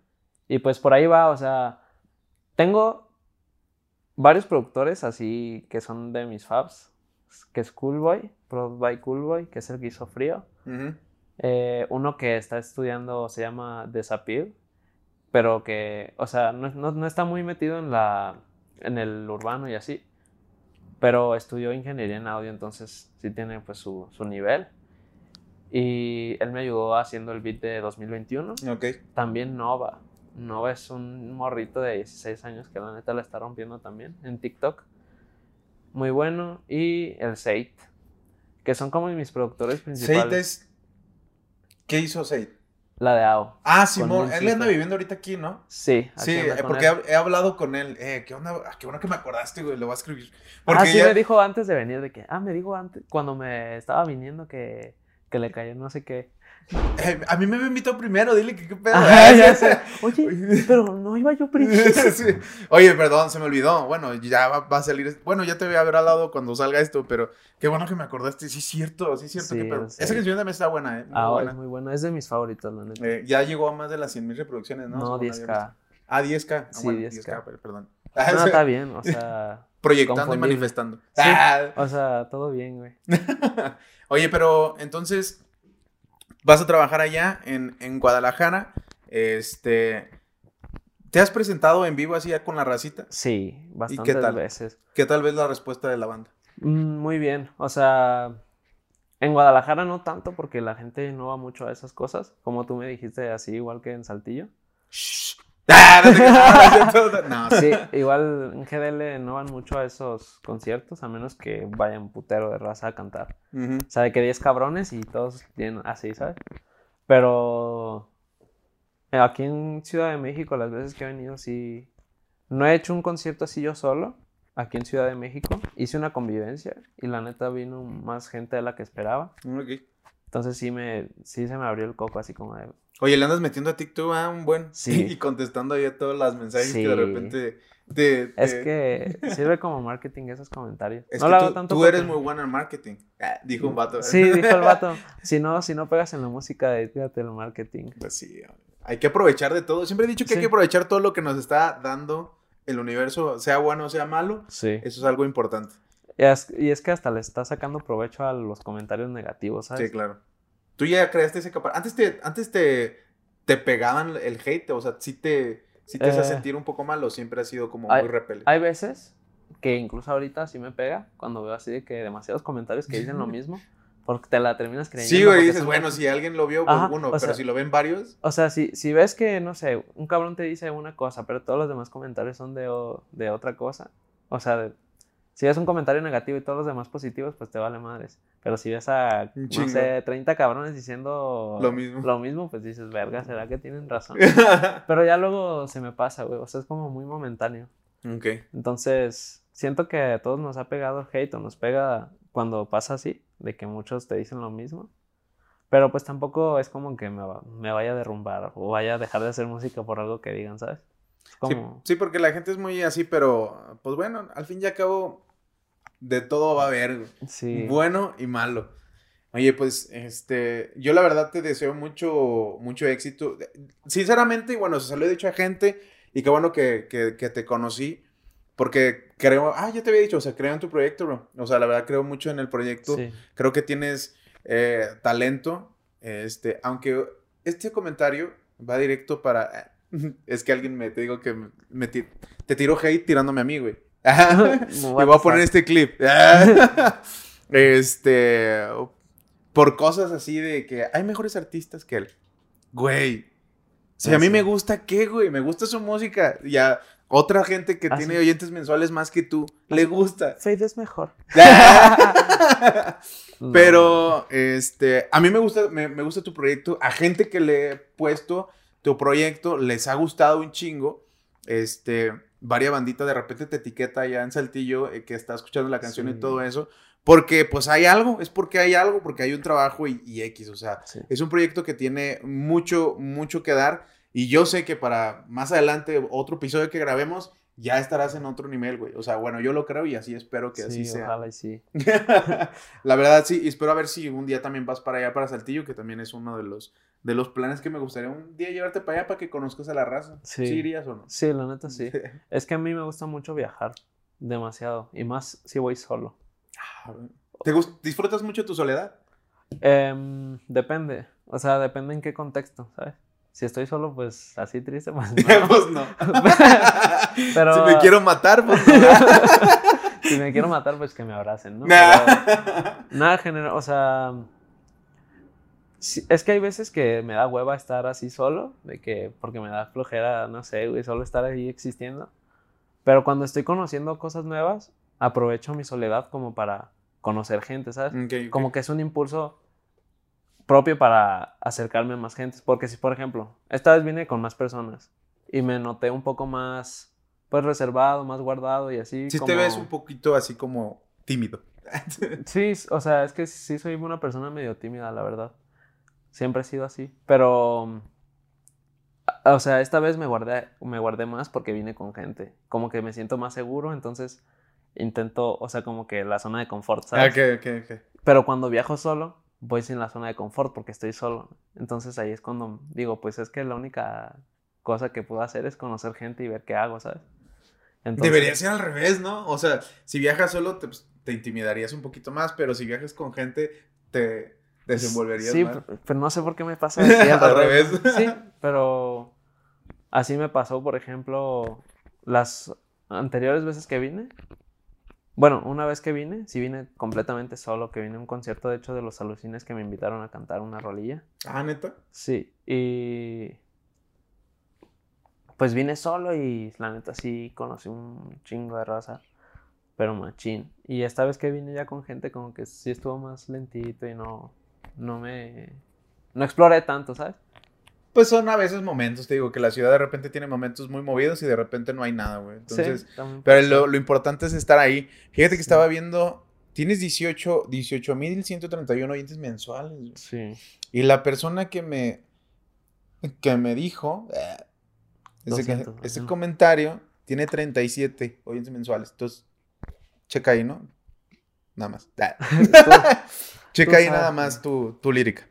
Y pues por ahí va, o sea, tengo varios productores así que son de mis faves, que es Coolboy, Product by Coolboy, que es el que hizo frío. Ujú. Eh, uno que está estudiando se llama Desappear, pero que, o sea, no, no- no está muy metido en la en el urbano y así, pero estudió ingeniería en audio, entonces sí tiene pues su, su nivel. Y él me ayudó haciendo el beat de 2021. Ok. También Nova. Nova es un morrito de 16 años que la neta la está rompiendo también en TikTok. Muy bueno. Y el Seit, que son como mis productores principales. Es... ¿Qué hizo Seid? La de AO. Ah, Simón, él anda viviendo ahorita aquí, ¿no? Sí, Sí, aquí anda eh, porque él. he, hablado con él. Eh, ¿qué onda? Ah, qué bueno que me acordaste, güey, lo voy a escribir. Ah, Porque sí, ya- me dijo antes de venir de que, ah, me dijo antes, cuando me estaba viniendo que, que le cayó no sé qué. Eh, a mí me había invitado primero, dile que qué pedo. Ajá, ya sí, sé. Oye, pero no iba yo primero. sí. Oye, perdón, se me olvidó. Bueno, ya va, va a salir. Bueno, ya te voy a haber hablado cuando salga esto, pero qué bueno que me acordaste. Sí, es cierto, sí, es cierto. Sí, sí. Esa canción también está buena, ¿eh? Muy Ah, buena. es muy bueno, es de mis favoritos, la neta. Eh, ya llegó a más de las 100 mil reproducciones, ¿no? no, Según había 10k. visto. Ah, 10k. Ah, Sí, bueno, 10K. pero perdón. No, está bien, o sea, Proyectando y manifestando. Sí. Ah. o sea, todo bien, güey. Oye, pero entonces vas a trabajar allá en, en Guadalajara. Este. ¿Te has presentado en vivo así ya con la racita? Sí, bastantes tal? veces. ¿Qué tal vez la respuesta de la banda? Mm, Muy bien, o sea, en Guadalajara no tanto porque la gente no va mucho a esas cosas, como tú me dijiste, así igual que en Saltillo. Ah, no, creas, no. Sí, igual en GDL no van mucho a esos conciertos, a menos que vayan putero de raza a cantar. Ujú. O sea, de que 10 cabrones y todos tienen así, ¿sabes? Pero eh, aquí en Ciudad de México, las veces que he venido, sí. No he hecho un concierto así yo solo, aquí en Ciudad de México. Hice una convivencia y la neta vino más gente de la que esperaba. Ok. Entonces sí, me, sí se me abrió el coco así como de. Oye, le andas metiendo a TikTok a un buen. Sí. Y contestando ahí a todos los mensajes que de repente te. te- Es que sirve como marketing esos comentarios. Es no lo hago tú, tanto tú eres muy bueno en marketing. Ah, dijo un vato. Sí, dijo el vato. Si no, si no pegas en la música, dedícate al marketing. Pues sí, hay que aprovechar de todo. Siempre he dicho que hay que aprovechar todo lo que nos está dando el universo, sea bueno o sea malo. Sí. Eso es algo importante. Y es, y es que hasta le está sacando provecho a los comentarios negativos, ¿sabes? Sí, claro. Tú ya creaste ese capaz. Antes te, antes te, te pegaban el hate, o sea, sí te, sí te Eh, sentir un poco mal o siempre ha sido como hay- muy repele. Hay veces que incluso ahorita sí me pega cuando veo así de que demasiados comentarios que dicen lo mismo, porque te la terminas creyendo. Sí, güey, dices, bueno, si alguien lo vio, pues Ajá, uno, pero sea- si lo ven varios, O sea, si, si ves que, no sé, un cabrón te dice una cosa, pero todos los demás comentarios son de, o- de otra cosa. O sea, de- si ves un comentario negativo y todos los demás positivos, pues te vale madres. Pero si ves a, no sé, 30 cabrones diciendo Lo mismo. lo mismo, pues dices, verga, ¿será que tienen razón? Pero ya luego se me pasa, güey. O sea, es como muy momentáneo. ok. Entonces, siento que a todos nos ha pegado el hate o nos pega cuando pasa así, de que muchos te dicen lo mismo. Pero pues tampoco es como que me, me vaya a derrumbar o vaya a dejar de hacer música por algo que digan, ¿sabes? Sí, sí, porque la gente es muy así, pero pues bueno, al fin y al cabo, de todo va a haber. Sí. Bueno y malo. Oye, pues, este, yo la verdad te deseo mucho, mucho éxito. Sinceramente, y bueno, se lo he dicho a gente, y qué bueno que, que, que te conocí, porque creo, ah, ya te había dicho, o sea, creo en tu proyecto, bro. O sea, la verdad creo mucho en el proyecto. Sí. Creo que tienes eh, talento, este, aunque este comentario va directo para, es que alguien me, te digo que me, me te tiró hate tirándome a mí, güey. y What voy a poner este clip. este. Por cosas así de que hay mejores artistas que él. Güey. Si a Ah, mí me gusta, ¿qué, güey? Me gusta su música. Y a otra gente que Ah, tiene oyentes mensuales más que tú, le gusta. Faith es mejor. Pero, este, a mí me gusta, me, me gusta tu proyecto. A gente que le he puesto tu proyecto, les ha gustado un chingo. Este, varia bandita de repente te etiqueta allá en Saltillo eh, que está escuchando la canción y todo eso. Porque, pues, hay algo, es porque hay algo, porque hay un trabajo y, y X, o sea, Sí. es un proyecto que tiene mucho, mucho que dar. Y yo sé que para más adelante, otro episodio que grabemos, ya estarás en otro nivel, güey. O sea, bueno, yo lo creo y así espero que así Sí, sea. ojalá y sí. La verdad, sí, y espero a ver si un día también vas para allá, para Saltillo, que también es uno de los, de los planes que me gustaría un día llevarte para allá para que conozcas a la raza. Sí. ¿Sí irías o no? Sí, la neta sí. Es que a mí me gusta mucho viajar. Demasiado. Y más si voy solo. ¿Te gust- ¿Disfrutas mucho tu soledad? Em, depende. O sea, depende en qué contexto, ¿sabes? Si estoy solo, pues así triste, pues no. pues no. Pero- Si me quiero matar, pues no. si me quiero matar, pues que me abracen, ¿no? Pero nada general, o sea, sí, es que hay veces que me da hueva estar así solo, de que porque me da flojera, no sé, güey, solo estar ahí existiendo. Pero cuando estoy conociendo cosas nuevas, aprovecho mi soledad como para conocer gente, ¿sabes? Como que es un impulso propio para acercarme a más gente. Porque si, por ejemplo, esta vez vine con más personas y me noté un poco más, pues, reservado, más guardado y así. Sí te como- ves un poquito así como tímido. Sí, o sea, es que sí soy una persona medio tímida, la verdad. Siempre he sido así. Pero, o sea, esta vez me guardé, me guardé más porque vine con gente. Como que me siento más seguro, entonces intento, o sea, como que la zona de confort, ¿sabes? ok, ok, ok. Pero cuando viajo solo, voy sin la zona de confort porque estoy solo. Entonces ahí es cuando digo, pues es que la única cosa que puedo hacer es conocer gente y ver qué hago, ¿sabes? Entonces, Debería ser al revés, ¿no? O sea, si viajas solo te, pues, te intimidarías un poquito más, pero si viajas con gente te desenvolverías Sí, más. pero, pero no sé por qué me pasa así al, Al revés. revés. Sí, pero así me pasó, por ejemplo, las anteriores veces que vine. Bueno, una vez que vine, sí vine completamente solo, que vine a un concierto, de hecho, de los alucines que me invitaron a cantar una rolilla. Ah, neta. Sí, y pues vine solo y la neta sí conocí un chingo de raza, pero machín. Y esta vez que vine ya con gente como que sí estuvo más lentito y no, no me, no exploré tanto, ¿sabes? Pues son a veces momentos, te digo, que la ciudad de repente tiene momentos muy movidos y de repente no hay nada, güey. Entonces, sí, pero lo, lo importante es estar ahí. Fíjate que Sí. estaba viendo, tienes 18, 18 mil 131 oyentes mensuales. güey. Sí, Y la persona que me, que me dijo, eh, ese, que- 200, ese comentario tiene 37 oyentes mensuales. Entonces, checa ahí, ¿no? Nada más. Ah. checa ahí sabes. nada más tu, tu lírica.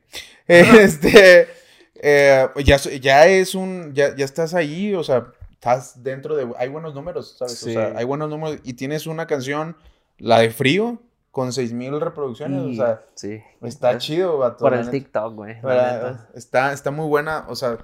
Este, eh, ya, ya es un, ya, ya estás ahí, o sea, estás dentro de, hay buenos números, ¿sabes? Sí. O sea, hay buenos números y tienes una canción, la de Frío, con 6000 reproducciones, o sea, sí. está Es chido, vato. Por el. TikTok, güey. está, está muy buena, o sea,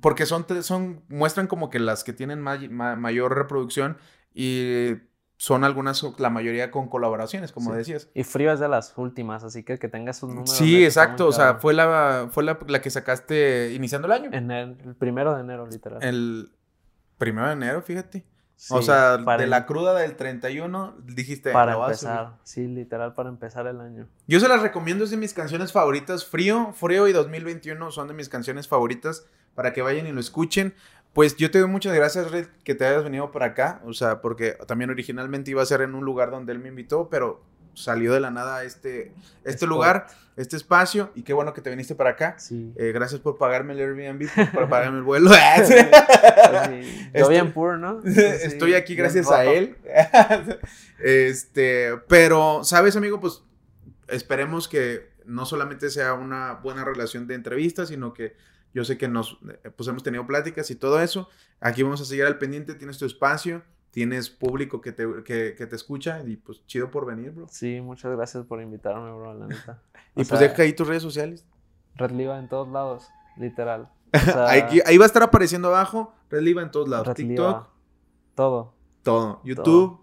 porque son, son, muestran como que las que tienen may- ma- mayor reproducción y son algunas, la mayoría con colaboraciones, como Sí. decías. Y Frío es de las últimas, así que que tenga sus números. Sí, exacto, o sea, fue la, fue la, la que sacaste iniciando el año. En el, el primero de enero, literal. El primero de enero, fíjate. Sí, o sea, de la cruda del 31, dijiste, Para empezar. Sí, literal, para empezar el año. Yo se las recomiendo, es de mis canciones favoritas. Frío, Frío y 2021 son de mis canciones favoritas para que vayan y lo escuchen. Pues yo te doy muchas gracias, Red, que te hayas venido por acá. O sea, porque también originalmente iba a ser en un lugar donde él me invitó, pero salió de la nada este, este Spot. lugar, este espacio. Y qué bueno que te viniste para acá. Sí. Eh, gracias por pagarme el Airbnb, por pagarme el vuelo. Yo Estoy- bien puro, ¿no? Estoy aquí gracias a él. este, pero, ¿sabes, amigo? Pues esperemos que no solamente sea una buena relación de entrevistas, sino que yo sé que nos, eh, pues hemos tenido pláticas y todo eso. Aquí vamos a seguir al pendiente, tienes tu espacio, tienes público que te, que, que te escucha y pues chido por venir, bro. Sí, muchas gracias por invitarme, bro, la neta. Y O pues sea, deja ahí tus redes sociales. Red Liva en todos lados, literal. O sea, Ahí, ahí va a estar apareciendo abajo, Red Liva en todos lados. Red TikTok, Liva, Todo. todo. YouTube,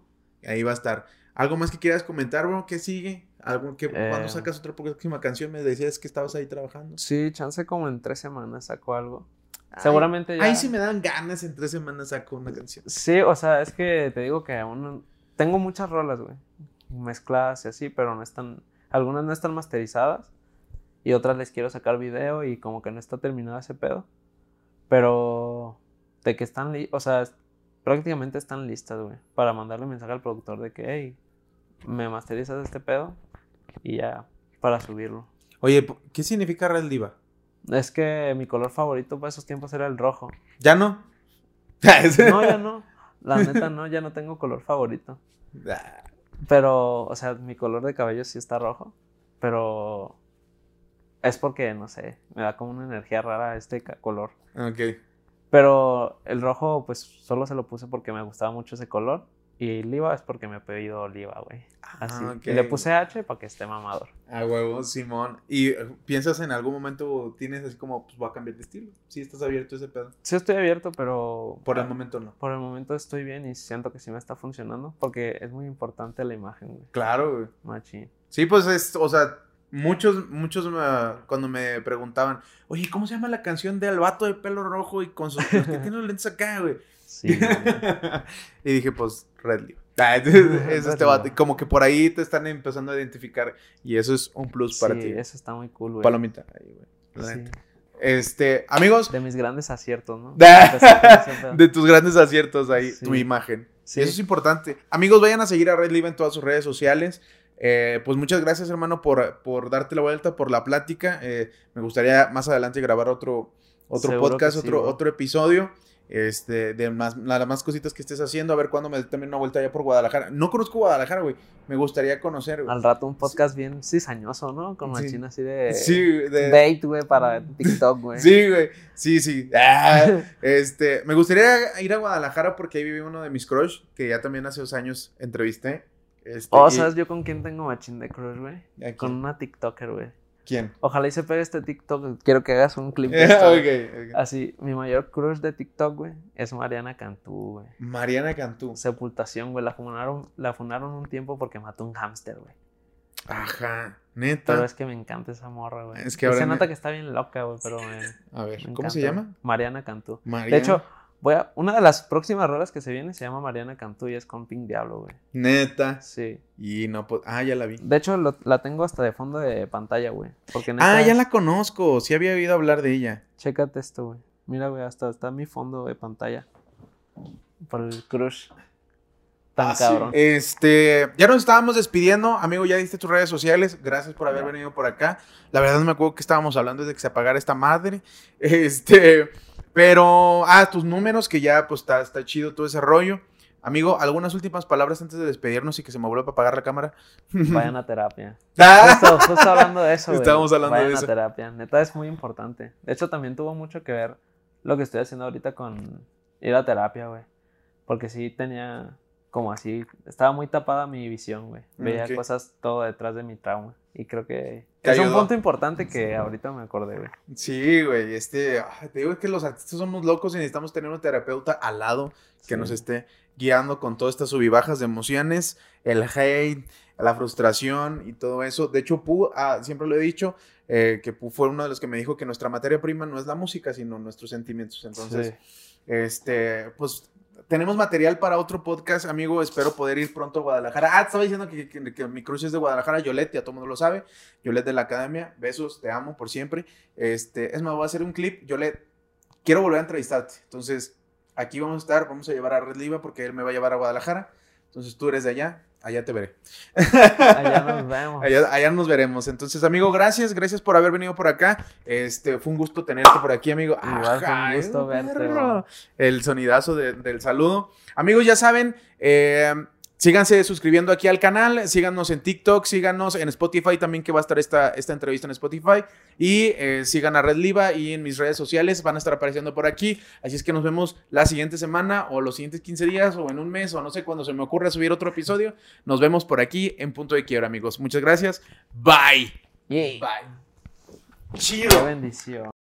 ahí va a estar. ¿Algo más que quieras comentar, bro? ¿Qué sigue? ¿Algo que, ¿Cuándo Eh. sacas otra próxima canción? Me decías que estabas ahí trabajando. Sí, chance como en tres semanas saco algo. Ay, Seguramente ya. Ahí sí me dan ganas, en tres semanas saco una canción. Sí, o sea, es que te digo que aún tengo muchas rolas, güey. Mezcladas y así, pero no están. Algunas no están masterizadas. Y otras les quiero sacar video y como que no está terminado ese pedo. Pero de que están o sea, prácticamente están listas, güey. Para mandarle mensaje al productor de que, hey, me masterizas este pedo. Y ya, para subirlo. Oye, ¿qué significa Red Diva? Es que mi color favorito para esos tiempos era el rojo. ¿Ya no? No, ya no. La neta no, ya no tengo color favorito. Ah, Pero, o sea, mi color de cabello sí está rojo. Pero es porque, no sé, me da como una energía rara este color. ok. Pero el rojo, pues solo se lo puse porque me gustaba mucho ese color. Y Liva es porque me ha pedido Liva, güey. Así. Ah, ok. Y le puse H para que esté mamador. A huevo, Simón. ¿Y eh, piensas en algún momento, tienes así como, pues voy a cambiar de estilo? Sí, estás abierto a ese pedo. Sí estoy abierto, pero... Por el ah, momento no. Por el momento estoy bien y siento que sí me está funcionando. Porque es muy importante la imagen, güey. Claro, güey. Machín. Sí, pues es, o sea, muchos, muchos me- cuando me preguntaban, oye, ¿cómo se llama la canción del vato de pelo rojo y con sus que tiene los lentes acá, güey? Sí, y dije, pues, Red Leaf. Ah, es, es este vato. Como que por ahí te están empezando a identificar. Y eso es un plus para Sí, ti. eso está muy cool, güey. Palomita. Ahí, güey. Sí. Este, amigos, De mis grandes aciertos, ¿no? De- tus grandes aciertos ahí, Sí. tu imagen. Sí. Eso es importante. Amigos, vayan a seguir a Red Live en todas sus redes sociales. Eh, pues muchas gracias, hermano, por, por darte la vuelta, por la plática. Eh, me gustaría más adelante grabar otro, otro Seguro podcast, sí, otro, bro. otro episodio. Este, de más, las más cositas que estés haciendo, a ver cuándo me dé también una vuelta allá por Guadalajara. No conozco Guadalajara, güey. Me gustaría conocer, güey. Al rato un podcast bien cizañoso, ¿no? Con Sí. machina así de... Sí, de- Date, güey, para TikTok, güey. Sí, güey. Sí, sí. Ah, este, me gustaría ir a Guadalajara porque ahí vive uno de mis crush, que ya también hace dos años entrevisté. Este, Oh, y- ¿sabes yo con quién tengo machín de crush, güey? ¿A Con una TikToker, güey. ¿Quién? Ojalá y se pegue este TikTok. Quiero que hagas un clip de esto. Así, mi mayor crush de TikTok, güey, es Mariana Cantú, güey. Mariana Cantú. Sepultación, güey. La funaron, la funaron un tiempo porque mató un hámster, güey. Ajá, neta. Pero es que me encanta esa morra, güey. Es que ahora se me- nota que está bien loca, güey, pero me, A ver, me ¿cómo se llama? Mariana Cantú. Mariana. De hecho, voy a, una de las próximas rolas que se viene se llama Mariana Cantú y es con Pink Diablo, güey. Neta. Sí. Y no, pues. Ah, ya la vi. De hecho, lo- la tengo hasta de fondo de pantalla, güey. Porque neta, Ah, ya la conozco. Sí había oído hablar de ella. Chécate esto, güey. Mira, güey, hasta está mi fondo de pantalla. Por el crush. tan Ah, sí. cabrón. Este, ya nos estábamos despidiendo, amigo, ya diste tus redes sociales, gracias por haber venido por acá. La verdad no me acuerdo que estábamos hablando desde que se apagara esta madre. Este, pero, ah, tus números, que ya pues está, está chido todo ese rollo. Amigo, algunas últimas palabras antes de despedirnos y que se me vuelva a apagar la cámara. Vayan a terapia. Ah, Justo, justo hablando de eso, güey. Estábamos hablando de Vayan eso. a terapia. Neta, es muy importante. De hecho, también tuvo mucho que ver lo que estoy haciendo ahorita con ir a terapia, güey. Porque sí tenía como así, estaba muy tapada mi visión, güey. Veía Ok. cosas todo detrás de mi trauma. Y creo que es un punto importante que ahorita me acordé, güey. Sí, güey, este, ah, te digo que los artistas somos locos y necesitamos tener un terapeuta al lado que Sí. nos esté guiando con todas estas subibajas de emociones, el hate, la frustración y todo eso. De hecho, Pu, ah, siempre lo he dicho, eh, que Pu fue uno de los que me dijo que nuestra materia prima no es la música, sino nuestros sentimientos. Entonces, Sí. Este, pues tenemos material para otro podcast, amigo. Espero poder ir pronto a Guadalajara. Ah, estaba diciendo que, que- mi crush es de Guadalajara, Yolette, ya todo el mundo lo sabe. Yolette de la academia, besos, te amo por siempre. Este, es más, voy a hacer un clip. Yolette, quiero volver a entrevistarte. Entonces, aquí vamos a estar, vamos a llevar a Red Liva porque él me va a llevar a Guadalajara. Entonces, tú eres de allá, allá te veré. Allá nos vemos. Allá, allá nos veremos. Entonces, amigo, gracias, gracias por haber venido por acá. Este, fue un gusto tenerte por aquí, amigo. Igual fue un gusto verte, bro. El sonidazo de- del saludo. Amigos, ya saben, eh, síganse suscribiendo aquí al canal, síganos en TikTok, síganos en Spotify también que va a estar esta, esta entrevista en Spotify. Y eh, sigan a Red Liva y en mis redes sociales van a estar apareciendo por aquí. Así es que nos vemos la siguiente semana o los siguientes 15 días o en un mes o no sé cuando se me ocurra subir otro episodio. Nos vemos por aquí en Punto de Quiebra, amigos. Muchas gracias. Bye. Yay. Bye. Qué Chido. bendición.